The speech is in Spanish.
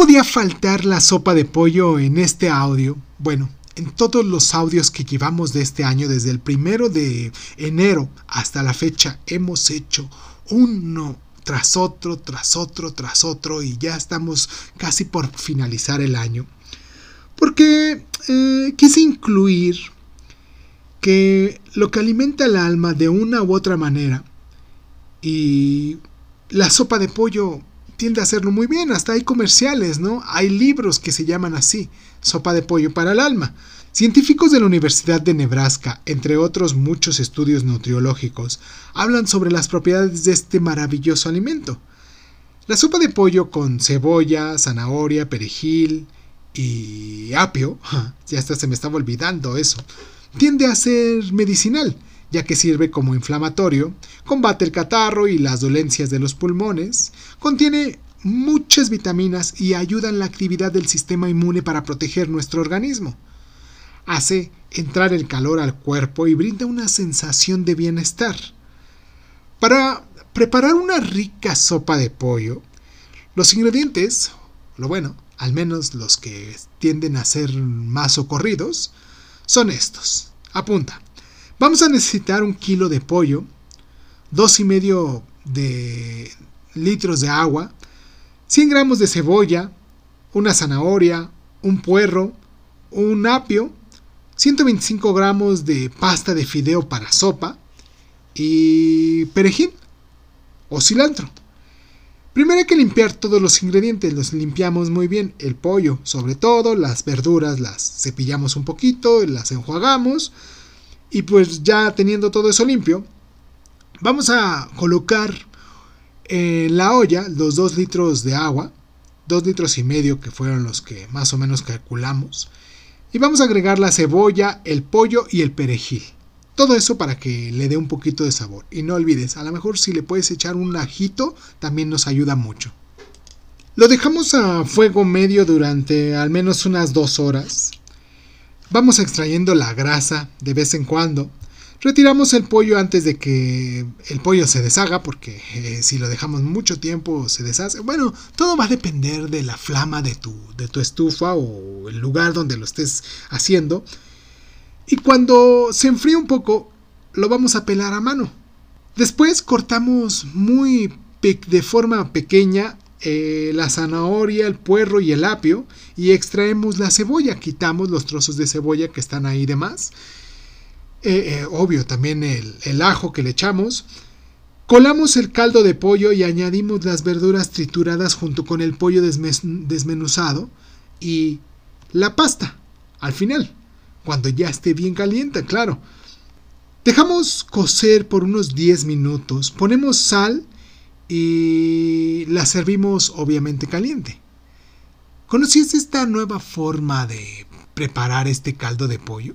podía faltar la sopa de pollo en este audio. Bueno, en todos los audios que llevamos de este año, desde el primero de enero hasta la fecha, hemos hecho uno tras otro, tras otro, tras otro, y ya estamos casi por finalizar el año. Porque eh, quise incluir que lo que alimenta el alma de una u otra manera, y la sopa de pollo tiende a hacerlo muy bien, hasta hay comerciales, ¿no? Hay libros que se llaman así, sopa de pollo para el alma. Científicos de la Universidad de Nebraska, entre otros muchos estudios nutriológicos, hablan sobre las propiedades de este maravilloso alimento. La sopa de pollo con cebolla, zanahoria, perejil y apio, ya hasta se me estaba olvidando eso, tiende a ser medicinal ya que sirve como inflamatorio, combate el catarro y las dolencias de los pulmones, contiene muchas vitaminas y ayuda en la actividad del sistema inmune para proteger nuestro organismo. Hace entrar el calor al cuerpo y brinda una sensación de bienestar. Para preparar una rica sopa de pollo, los ingredientes, lo bueno, al menos los que tienden a ser más socorridos, son estos. Apunta. Vamos a necesitar un kilo de pollo, dos y medio de litros de agua, 100 gramos de cebolla, una zanahoria, un puerro, un apio, 125 gramos de pasta de fideo para sopa y perejil o cilantro. Primero hay que limpiar todos los ingredientes, los limpiamos muy bien, el pollo sobre todo, las verduras las cepillamos un poquito, las enjuagamos, y pues ya teniendo todo eso limpio, vamos a colocar en la olla los 2 litros de agua, 2 litros y medio que fueron los que más o menos calculamos. Y vamos a agregar la cebolla, el pollo y el perejil. Todo eso para que le dé un poquito de sabor. Y no olvides, a lo mejor si le puedes echar un ajito, también nos ayuda mucho. Lo dejamos a fuego medio durante al menos unas 2 horas. Vamos extrayendo la grasa de vez en cuando. Retiramos el pollo antes de que el pollo se deshaga, porque eh, si lo dejamos mucho tiempo se deshace. Bueno, todo va a depender de la flama de tu, de tu estufa o el lugar donde lo estés haciendo. Y cuando se enfríe un poco, lo vamos a pelar a mano. Después cortamos muy de forma pequeña eh, la zanahoria, el puerro y el apio y extraemos la cebolla, quitamos los trozos de cebolla que están ahí de más. Eh, eh, obvio, también el, ajo que le echamos. Colamos el caldo de pollo y añadimos las verduras trituradas junto con el pollo desmenuzado y la pasta al final, cuando ya esté bien caliente, claro. Dejamos cocer por unos 10 minutos, ponemos sal y la servimos obviamente caliente. ¿Conocías esta nueva forma de preparar este caldo de pollo?